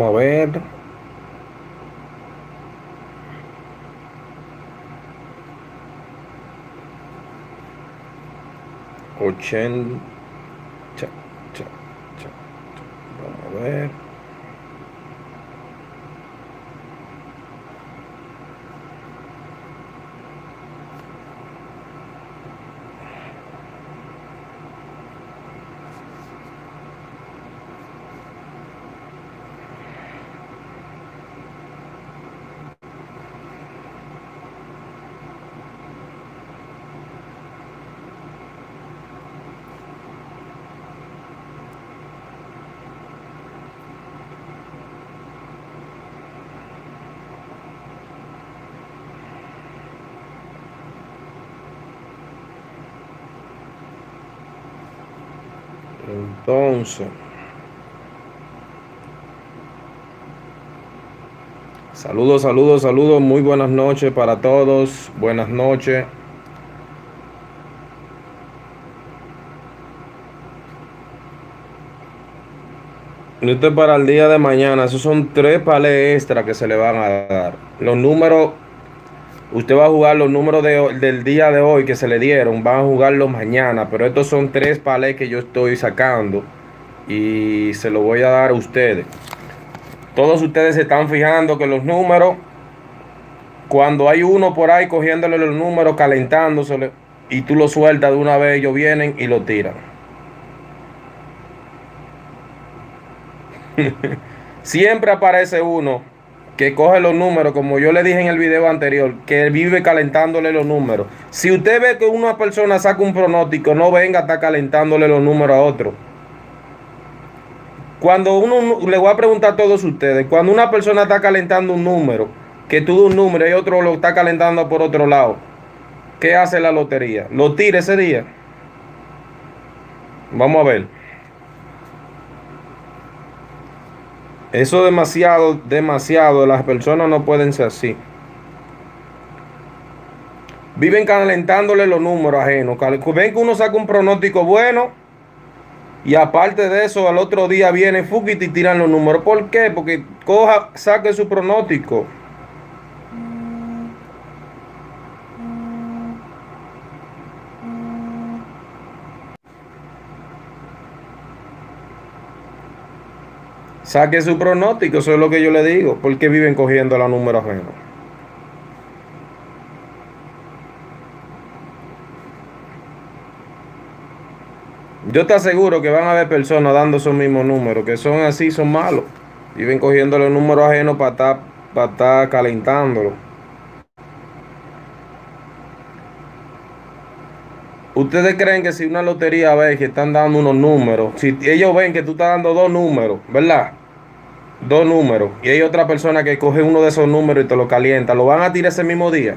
Vamos a ver. Ochenta. Vamos a ver. Entonces, saludos, saludos, saludos, muy buenas noches para todos, buenas noches. Para el día de mañana, esos son tres palés extra que se le van a dar. Los números Usted va a jugar los números del día de hoy que se le dieron, van a jugarlos mañana, pero estos son tres palés que yo estoy sacando y se los voy a dar a ustedes. Todos ustedes se están fijando que los números, cuando hay uno por ahí cogiéndole los números, calentándosele, y tú lo sueltas de una vez, ellos vienen y lo tiran. Siempre aparece uno que coge los números, como yo le dije en el video anterior, que vive calentándole los números. Si usted ve que una persona saca un pronóstico, no venga a estar calentándole los números a otro. Cuando uno, le voy a preguntar a todos ustedes, cuando una persona está calentando un número, que tuvo un número y otro lo está calentando por otro lado, ¿qué hace la lotería? ¿Lo tira ese día? Vamos a ver. Eso demasiado, demasiado. Las personas no pueden ser así. Viven calentándole los números ajenos. Ven que uno saca un pronóstico bueno. Y aparte de eso, al otro día viene Fugit y tiran los números. ¿Por qué? Porque coja, saque su pronóstico. Saque su pronóstico, eso es lo que yo le digo. porque viven cogiendo la número ajeno? Yo te aseguro que van a haber personas dando esos mismos números, que son así, son malos. Viven cogiendo los números ajenos para estar, para estar calentándolo. Ustedes creen que si una lotería ve que están dando unos números, si ellos ven que tú estás dando dos números, ¿verdad? Dos números y hay otra persona que coge uno de esos números y te lo calienta, ¿lo van a tirar ese mismo día?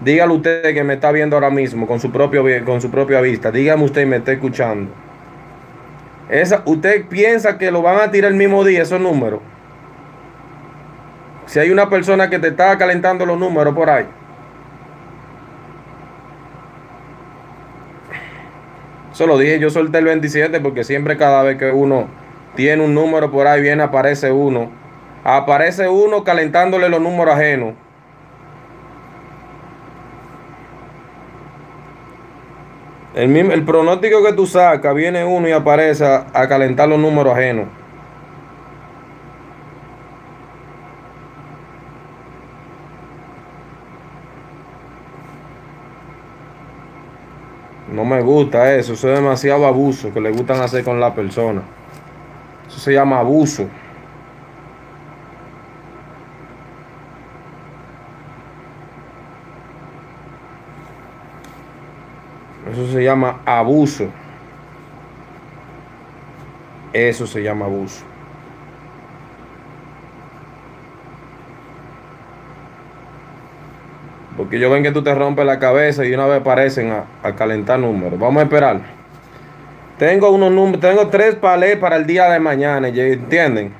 Dígale usted que me está viendo ahora mismo con su, propio, con su propia vista. Dígame usted y me está escuchando. Esa, ¿Usted piensa que lo van a tirar el mismo día esos números? Si hay una persona que te está calentando los números por ahí. Eso lo dije, yo solté el 27 porque siempre cada vez que uno tiene un número por ahí, viene, aparece uno. Aparece uno calentándole los números ajenos. El, mismo, el pronóstico que tú sacas, viene uno y aparece a, a calentar los números ajenos. No me gusta eso, eso es demasiado abuso que le gustan hacer con la persona. Eso se llama abuso. Eso se llama abuso. Eso se llama abuso. Porque yo ven que tú te rompes la cabeza y una vez parecen a, a calentar números. Vamos a esperar. Tengo unos números, tengo tres palés para el día de mañana, ¿entienden?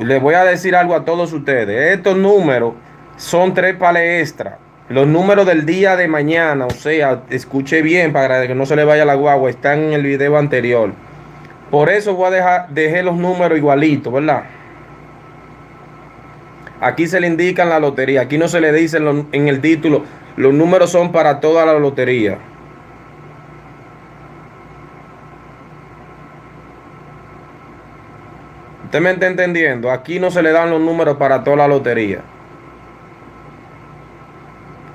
Les voy a decir algo a todos ustedes. Estos números son tres palés extra. Los números del día de mañana, o sea, escuche bien para que no se le vaya la guagua, están en el video anterior. Por eso voy a dejar, dejé los números igualitos, ¿verdad? Aquí se le indican la lotería, aquí no se le dice en el título, los números son para toda la lotería. Usted me está entendiendo, aquí no se le dan los números para toda la lotería.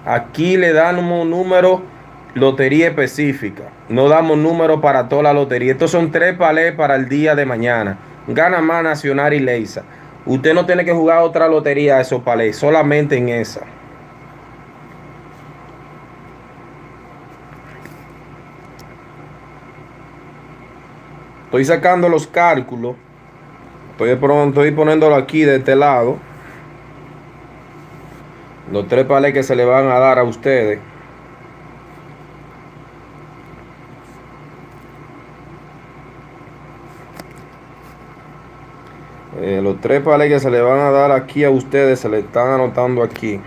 Aquí le damos número lotería específica. No damos número para toda la lotería. Estos son tres palés para el día de mañana. Gana más Nacional y Leisa. Usted no tiene que jugar otra lotería a esos palés, solamente en esa. Estoy sacando los cálculos. Estoy, estoy poniéndolo aquí de este lado. Los tres palés que se le van a dar a ustedes. Eh, los tres palés que se le van a dar aquí a ustedes se le están anotando aquí.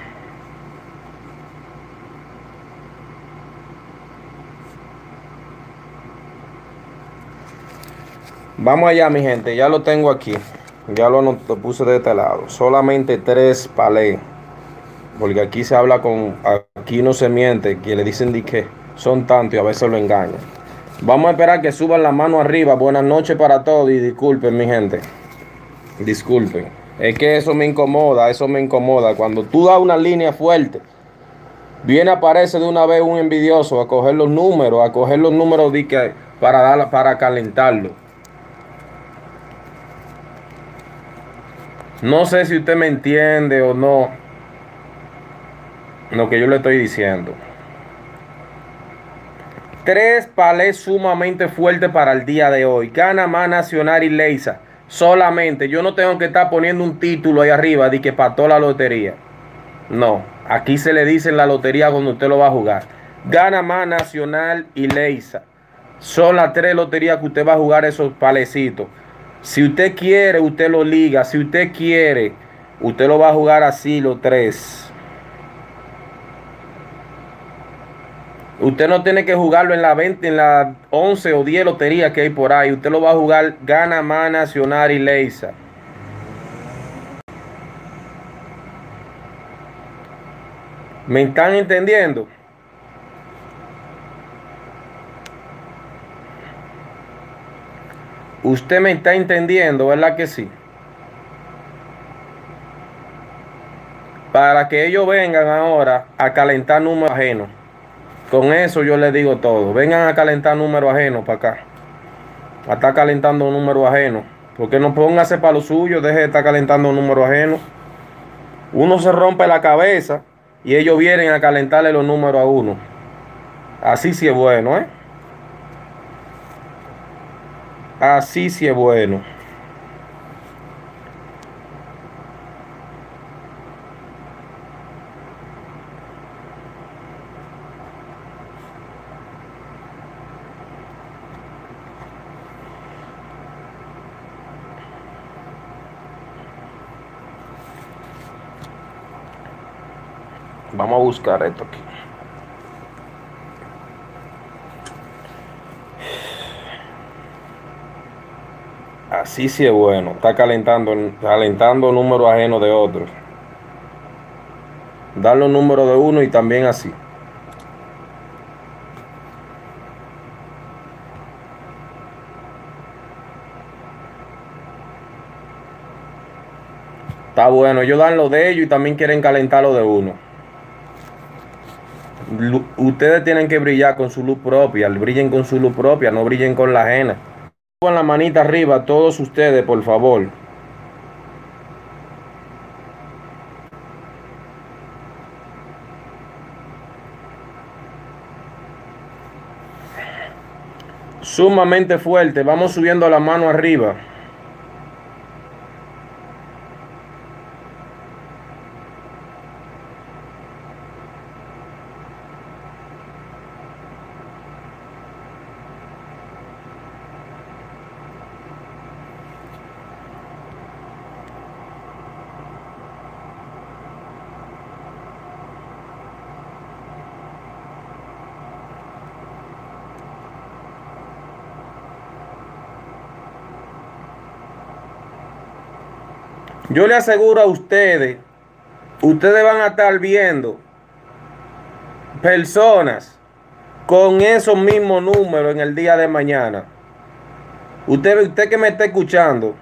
Vamos allá, mi gente. Ya lo tengo aquí. Ya lo, lo puse de este lado. Solamente tres palés. Porque aquí se habla con, aquí no se miente, que le dicen que son tantos y a veces lo engañan. Vamos a esperar que suban la mano arriba. Buenas noches para todos y disculpen mi gente. Disculpen. Es que eso me incomoda, eso me incomoda. Cuando tú das una línea fuerte, viene aparece de una vez un envidioso a coger los números, a coger los números de que para dar, para calentarlo. No sé si usted me entiende o no lo que yo le estoy diciendo. Tres palés sumamente fuertes para el día de hoy. Gana más Nacional y Leisa. Solamente. Yo no tengo que estar poniendo un título ahí arriba de que pató la lotería. No. Aquí se le dice en la lotería cuando usted lo va a jugar. Gana más Nacional y Leisa. Son las tres loterías que usted va a jugar esos palecitos. Si usted quiere, usted lo liga. Si usted quiere, usted lo va a jugar así los tres. Usted no tiene que jugarlo en la 20, en la 11 o 10 loterías que hay por ahí. Usted lo va a jugar Gana Más Nacional y Leisa. ¿Me están entendiendo? Usted me está entendiendo, ¿verdad que sí? Para que ellos vengan ahora a calentar números ajenos. Con eso yo les digo todo. Vengan a calentar números ajenos para acá. A estar calentando números ajenos. Porque no póngase para lo suyo, deje de estar calentando números ajenos. Uno se rompe la cabeza y ellos vienen a calentarle los números a uno. Así sí es bueno, ¿eh? Así sí es bueno. Vamos a buscar esto aquí. Así sí es bueno. Está calentando, calentando números ajenos de otros. Dar los números de uno y también así. Está bueno, ellos dan lo de ellos y también quieren calentar lo de uno ustedes tienen que brillar con su luz propia, brillen con su luz propia, no brillen con la ajena. Con la manita arriba, todos ustedes, por favor. Sumamente fuerte, vamos subiendo la mano arriba. Yo le aseguro a ustedes, ustedes van a estar viendo personas con esos mismos números en el día de mañana. Usted, usted que me está escuchando,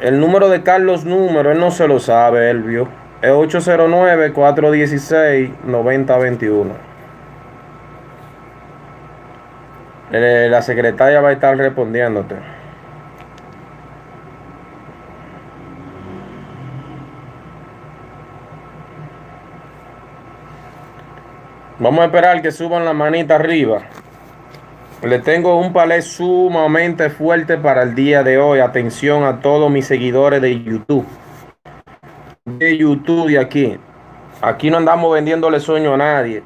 el número de Carlos Número, él no se lo sabe, él vio. Es 809-416-9021. Eh, la secretaria va a estar respondiéndote. Vamos a esperar que suban la manita arriba. Le tengo un palé sumamente fuerte para el día de hoy. Atención a todos mis seguidores de YouTube. De YouTube y aquí. Aquí no andamos vendiéndole sueño a nadie.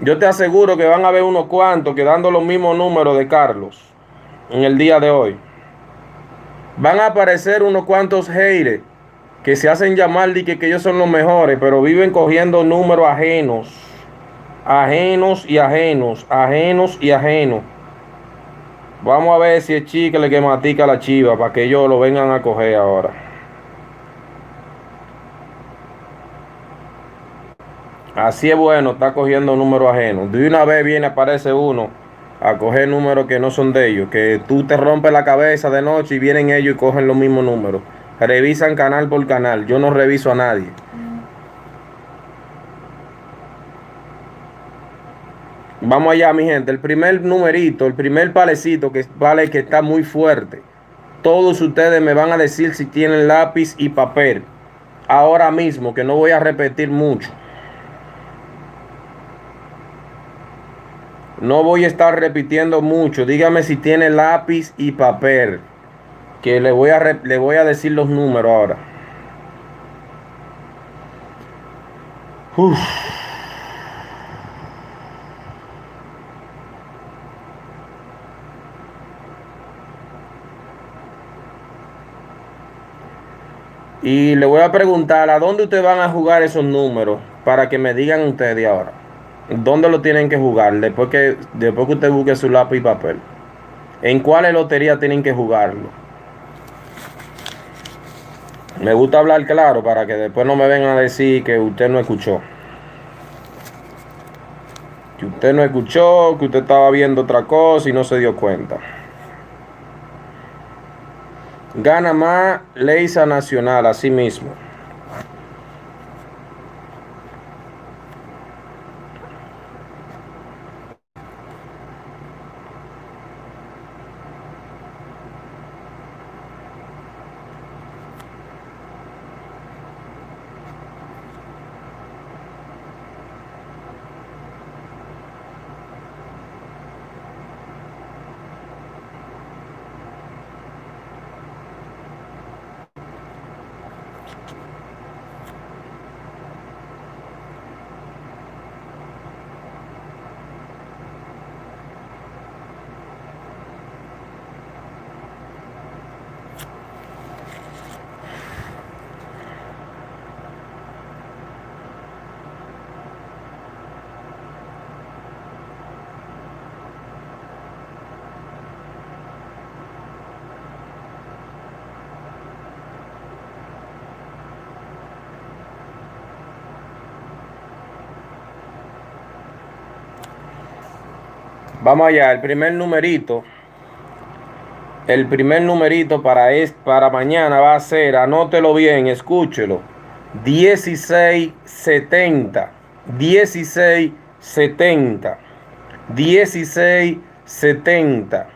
Yo te aseguro que van a ver unos cuantos quedando los mismos números de Carlos en el día de hoy. Van a aparecer unos cuantos haters que se hacen llamar de que, que ellos son los mejores, pero viven cogiendo números ajenos ajenos y ajenos, ajenos y ajenos. Vamos a ver si es chicle que matica la chiva para que ellos lo vengan a coger ahora. Así es bueno, está cogiendo números ajenos. De una vez viene, aparece uno a coger números que no son de ellos. Que tú te rompes la cabeza de noche y vienen ellos y cogen los mismos números. Revisan canal por canal. Yo no reviso a nadie. Vamos allá, mi gente. El primer numerito, el primer palecito que vale que está muy fuerte. Todos ustedes me van a decir si tienen lápiz y papel. Ahora mismo, que no voy a repetir mucho. No voy a estar repitiendo mucho. Dígame si tiene lápiz y papel. Que le voy a, le voy a decir los números ahora. Y le voy a preguntar a dónde ustedes van a jugar esos números para que me digan ustedes ahora. ¿Dónde lo tienen que jugar después que, después que usted busque su lápiz y papel? ¿En cuáles loterías tienen que jugarlo? Me gusta hablar claro para que después no me vengan a decir que usted no escuchó. Que usted no escuchó, que usted estaba viendo otra cosa y no se dio cuenta. Gana más Leisa Nacional, así mismo. Vamos allá, el primer numerito. El primer numerito para, es, para mañana va a ser, anótelo bien, escúchelo. 1670. 1670. 1670.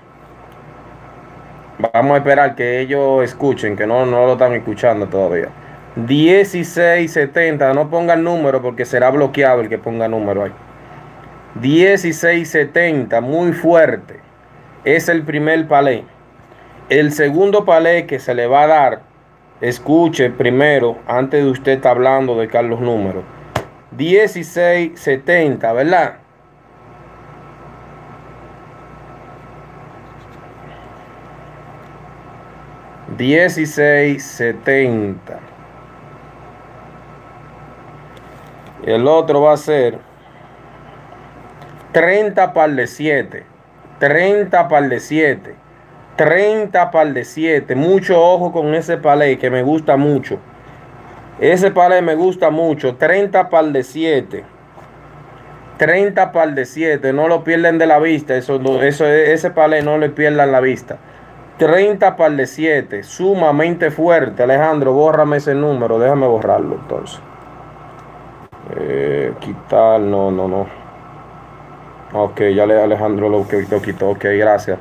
Vamos a esperar que ellos escuchen, que no, no lo están escuchando todavía. 1670. No pongan número porque será bloqueado el que ponga número ahí. 1670, muy fuerte. Es el primer palé. El segundo palé que se le va a dar, escuche primero, antes de usted estar hablando de Carlos Número. 1670, ¿verdad? Dieciséis setenta. El otro va a ser 30 par de 7. 30 par de 7. 30 par de 7. Mucho ojo con ese palé que me gusta mucho. Ese palé me gusta mucho. 30 par de 7. 30 par de 7. No lo pierden de la vista. Eso, eso, ese palé no le pierdan la vista. 30 par de 7. Sumamente fuerte. Alejandro, bórrame ese número. Déjame borrarlo entonces. Eh, quitar, no, no, no. Ok, ya le Alejandro lo, lo quitó. Ok, gracias.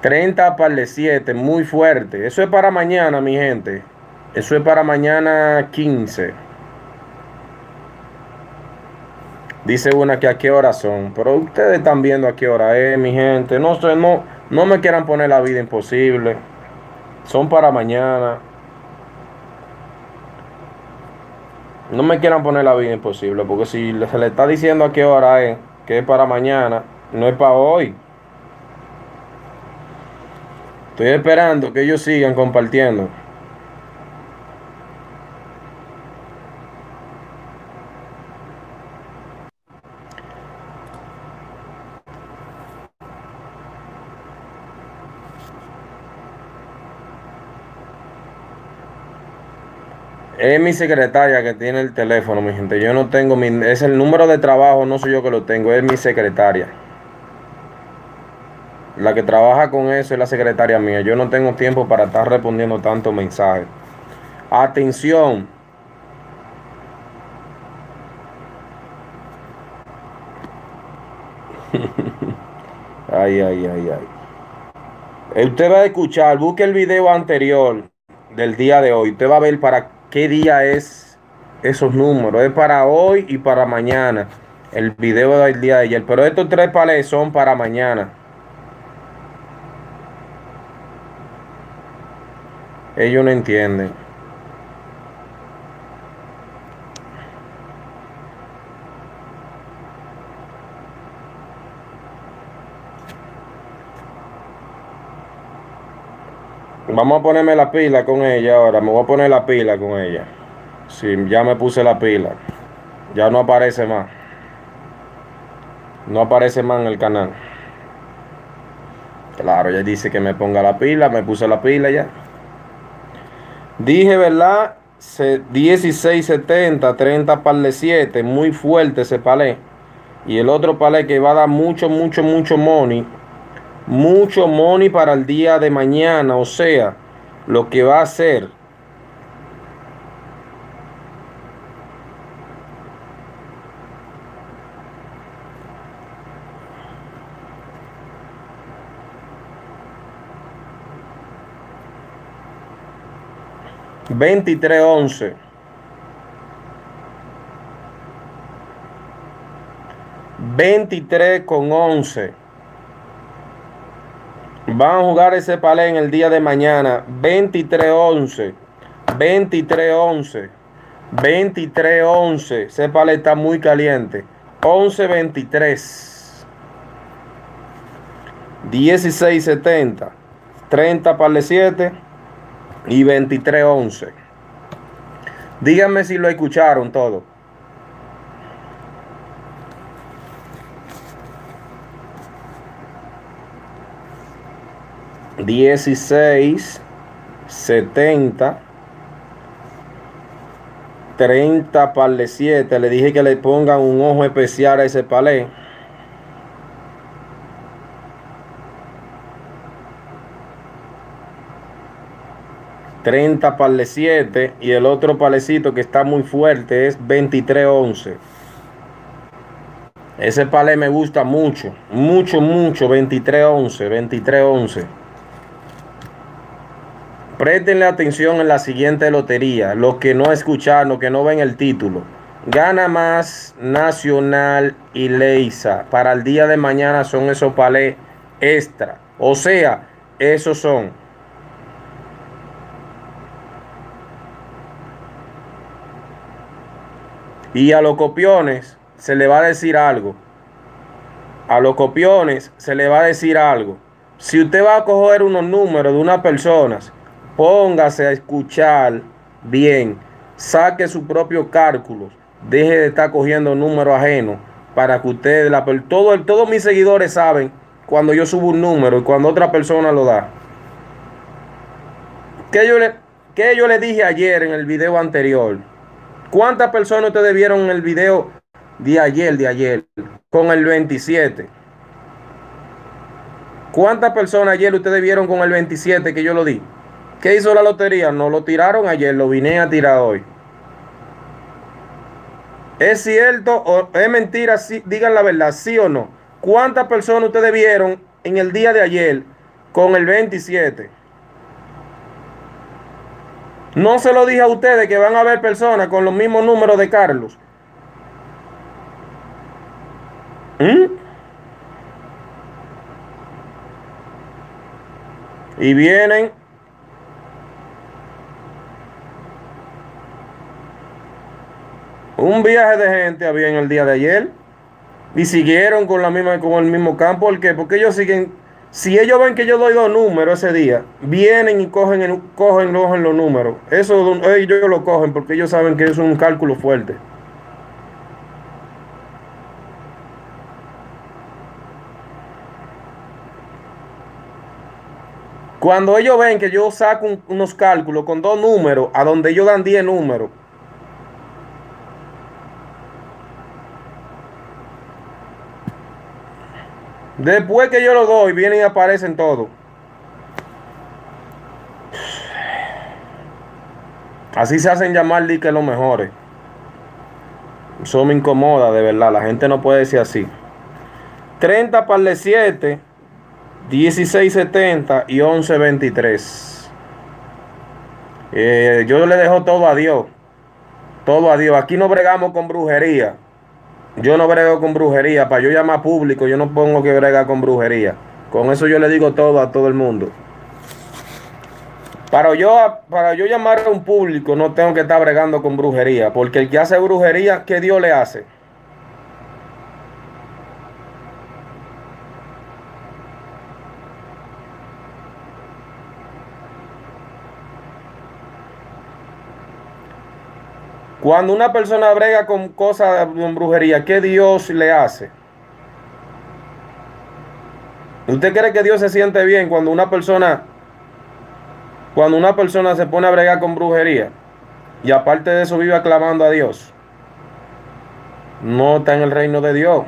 30 par de 7, muy fuerte. Eso es para mañana, mi gente. Eso es para mañana 15. Dice una que a qué hora son. Pero ustedes están viendo a qué hora es, mi gente. No, no, no me quieran poner la vida imposible. Son para mañana. No me quieran poner la vida imposible. Porque si se le está diciendo a qué hora es, que es para mañana, no es para hoy. Estoy esperando que ellos sigan compartiendo. Es mi secretaria que tiene el teléfono, mi gente. Yo no tengo mi... Es el número de trabajo, no soy yo que lo tengo, es mi secretaria. La que trabaja con eso es la secretaria mía. Yo no tengo tiempo para estar respondiendo tantos mensajes. Atención. ay, ay, ay, ay. Usted va a escuchar, busque el video anterior del día de hoy. Usted va a ver para qué día es esos números. Es para hoy y para mañana. El video del día de ayer. Pero estos tres palés son para mañana. Ellos no entienden. Vamos a ponerme la pila con ella ahora. Me voy a poner la pila con ella. Sí, ya me puse la pila. Ya no aparece más. No aparece más en el canal. Claro, ya dice que me ponga la pila. Me puse la pila ya. Dije, ¿verdad? 1670, 30 par de 7, muy fuerte ese palé. Y el otro palé que va a dar mucho, mucho, mucho money. Mucho money para el día de mañana. O sea, lo que va a hacer. Veintitrés once. Veintitrés con once. Van a jugar ese palé en el día de mañana. 23-11. 23-11. 23-11. Ese palé está muy caliente. 11-23. 16-70. 30 palé 7. Y 23-11. Díganme si lo escucharon todo. 16, 70, 30 par de 7. Le dije que le pongan un ojo especial a ese palé. ...30 par de 7... ...y el otro palecito que está muy fuerte... ...es 23-11... Ese palé me gusta mucho, mucho, mucho, 23-11, 23-11. Préstenle atención en la siguiente lotería. Los que no escucharon, los que no ven el título. Gana más Nacional y Leisa. Para el día de mañana son esos palés extra. O sea, esos son. Y a los copiones se le va a decir algo. A los copiones se le va a decir algo. Si usted va a coger unos números de unas personas Póngase a escuchar bien. Saque sus propios cálculos. Deje de estar cogiendo números ajenos para que ustedes, la, todo, todos mis seguidores saben cuando yo subo un número y cuando otra persona lo da? ¿Qué yo le, qué yo le dije ayer en el video anterior? ¿Cuántas personas ustedes vieron en el video de ayer, de ayer, con el 27? ¿Cuántas personas ayer ustedes vieron con el 27 que yo lo di? ¿Qué hizo la lotería? No lo tiraron ayer, lo vine a tirar hoy. ¿Es cierto o es mentira? Sí, digan la verdad, sí o no. ¿Cuántas personas ustedes vieron en el día de ayer con el 27? No se lo dije a ustedes que van a haber personas con los mismos números de Carlos. ¿Mm? Y vienen un viaje de gente había en el día de ayer y siguieron con la misma con el mismo campo, ¿por qué? Porque ellos siguen si ellos ven que yo doy dos números ese día, vienen y cogen, el, cogen, los números. Eso ellos lo cogen porque ellos saben que es un cálculo fuerte. Cuando ellos ven que yo saco unos cálculos con dos números, a donde ellos dan 10 números, después que yo lo doy, vienen y aparecen todos. Así se hacen llamar que los mejores. Eso me incomoda, de verdad. La gente no puede decir así. 30 para el 7 1670 y 1123. Eh, yo le dejo todo a Dios. Todo a Dios. Aquí no bregamos con brujería. Yo no brego con brujería. Para yo llamar público, yo no pongo que brega con brujería. Con eso yo le digo todo a todo el mundo. Para yo, para yo llamar a un público, no tengo que estar bregando con brujería. Porque el que hace brujería, ¿qué Dios le hace? Cuando una persona brega con cosas, de brujería, ¿qué Dios le hace? ¿Usted cree que Dios se siente bien cuando una persona, cuando una persona se pone a bregar con brujería y aparte de eso vive aclamando a Dios? No está en el reino de Dios.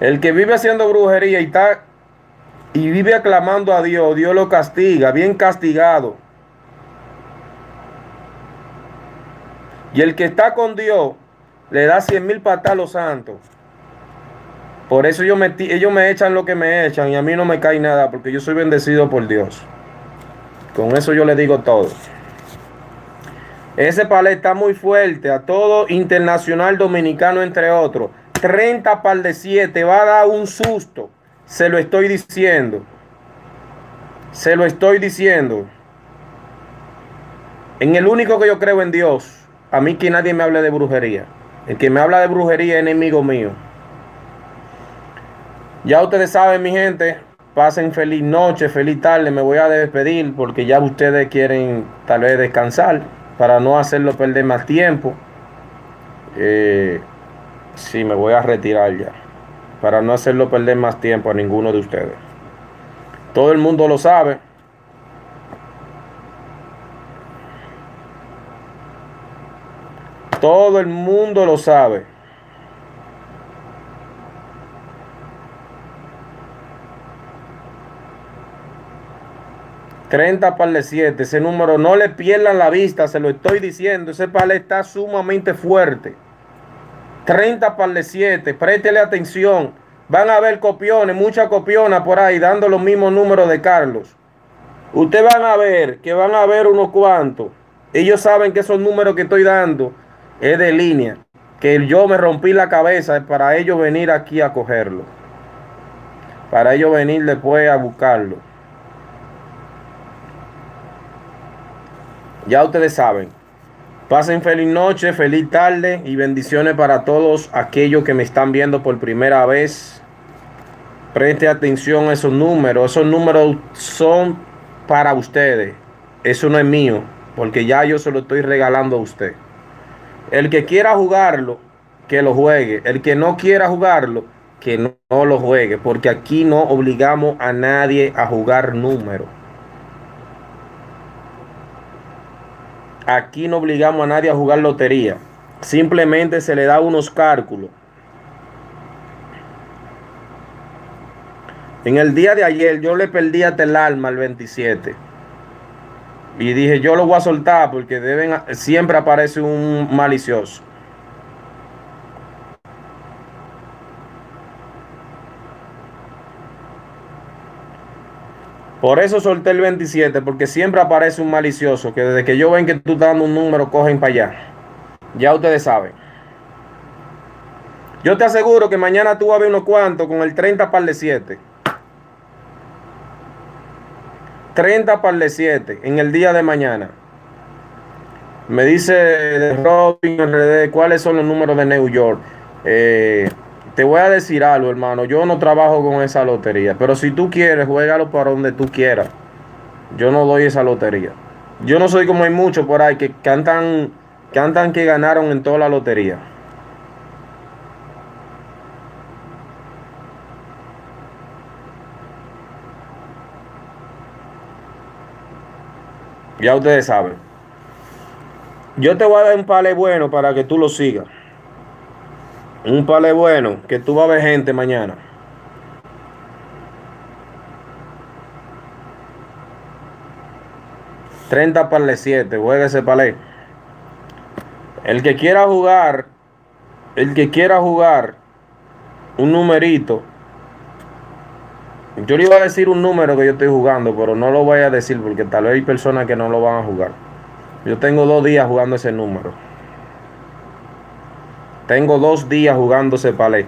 El que vive haciendo brujería y está y vive aclamando a Dios, Dios lo castiga, bien castigado. Y el que está con Dios le da cien mil patas a los santos. Por eso ellos me, ellos me echan lo que me echan y a mí no me cae nada porque yo soy bendecido por Dios. Con eso yo le digo todo. Ese palé está muy fuerte a todo internacional dominicano entre otros. 30 par de 7 va a dar un susto. Se lo estoy diciendo. Se lo estoy diciendo. En el único que yo creo en Dios, a mí que nadie me hable de brujería. El que me habla de brujería es enemigo mío. Ya ustedes saben, mi gente, pasen feliz noche, feliz tarde. Me voy a despedir porque ya ustedes quieren tal vez descansar para no hacerlo perder más tiempo. Eh, sí, me voy a retirar ya para no hacerlo perder más tiempo a ninguno de ustedes. Todo el mundo lo sabe. Todo el mundo lo sabe. Treinta par de siete. Ese número no le pierdan la vista, se lo estoy diciendo. Ese par está sumamente fuerte. 30 par de 7, préstele atención. Van a haber copiones, muchas copionas por ahí, dando los mismos números de Carlos. Ustedes van a ver que van a ver unos cuantos. Ellos saben que esos números que estoy dando es de línea. Que yo me rompí la cabeza para ellos venir aquí a cogerlo. Para ellos venir después a buscarlo. Ya ustedes saben. Pasen feliz noche, feliz tarde y bendiciones para todos aquellos que me están viendo por primera vez. Preste atención a esos números. Esos números son para ustedes. Eso no es mío. porque ya yo se lo estoy regalando a usted. El que quiera jugarlo, que lo juegue. El que no quiera jugarlo, que no, no lo juegue, porque aquí no obligamos a nadie a jugar número. Aquí no obligamos a nadie a jugar lotería. Simplemente se le da unos cálculos. En el día de ayer yo le perdí hasta el alma al 27. Y dije, yo lo voy a soltar porque deben, siempre aparece un malicioso. Por eso solté el 27, porque siempre aparece un malicioso que desde que yo ven que tú estás dando un número, cogen para allá. Ya ustedes saben. Yo te aseguro que mañana tú vas a ver unos cuantos con el 30 par de 7. 30 par de 7 en el día de mañana. Me dice Robin RD cuáles son los números de New York. Eh, te voy a decir algo, hermano. Yo no trabajo con esa lotería. Pero si tú quieres, juégalo para donde tú quieras. Yo no doy esa lotería. Yo no soy como hay muchos por ahí que cantan, cantan que ganaron en toda la lotería. Ya ustedes saben. Yo te voy a dar un pale bueno para que tú lo sigas. Un pale bueno que tú vas a ver gente mañana. Treinta pale 7, juega ese palé. El que quiera jugar, el que quiera jugar un numerito. Yo le iba a decir un número que yo estoy jugando, pero no lo voy a decir porque tal vez hay personas que no lo van a jugar. Yo tengo dos días jugando ese número. Tengo dos días jugando ese palé.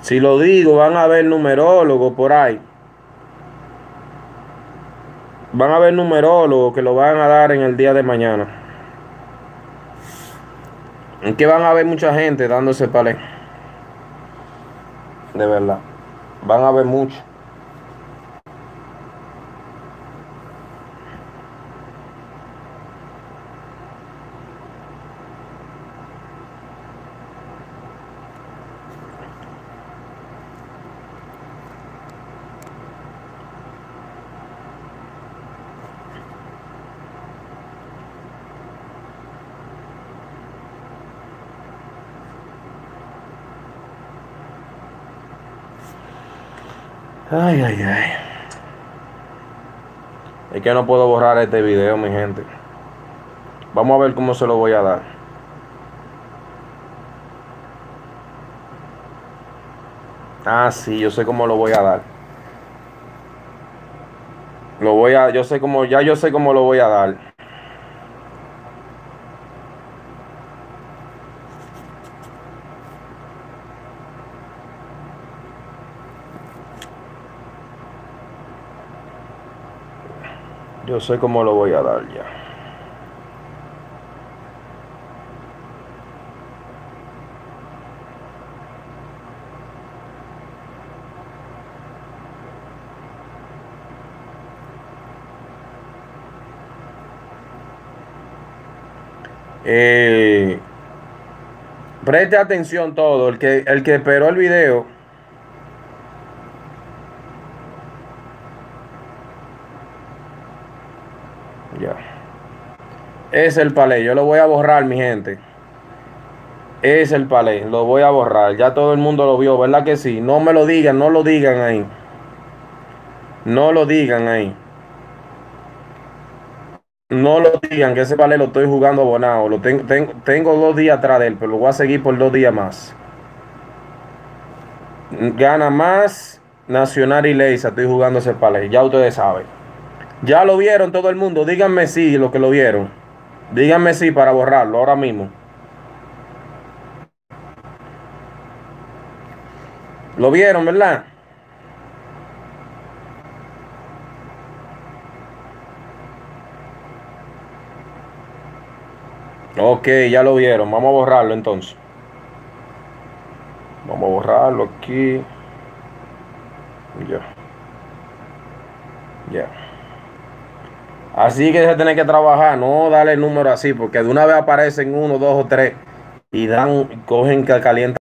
Si lo digo, van a ver numerólogos por ahí. Van a ver numerólogos que lo van a dar en el día de mañana. En que van a ver mucha gente dando ese palé. De verdad. Van a ver mucho. Ay, ay, ay. Es que no puedo borrar este video, mi gente. Vamos a ver cómo se lo voy a dar. Ah, sí, yo sé cómo lo voy a dar. Lo voy a, yo sé cómo, ya yo sé cómo lo voy a dar. Yo sé cómo lo voy a dar ya. Eh, preste atención todo, el que, el que esperó el video. Ya. Es el palé, yo lo voy a borrar, mi gente. Es el palé, lo voy a borrar. Ya todo el mundo lo vio, ¿verdad que sí? No me lo digan, no lo digan ahí. No lo digan ahí. No lo digan, que ese palé lo estoy jugando abonado. Lo tengo, tengo, dos días atrás de él, pero lo voy a seguir por dos días más. Gana más Nacional y Leisa. Estoy jugando ese palé. Ya ustedes saben. Ya lo vieron todo el mundo. Díganme sí, lo que lo vieron. Díganme sí para borrarlo ahora mismo. Lo vieron, ¿verdad? Ok, ya lo vieron. Vamos a borrarlo entonces. Vamos a borrarlo aquí. Ya. Ya. Así que se tiene que trabajar, no darle el número así, porque de una vez aparecen uno, dos o tres y dan, cogen que calienta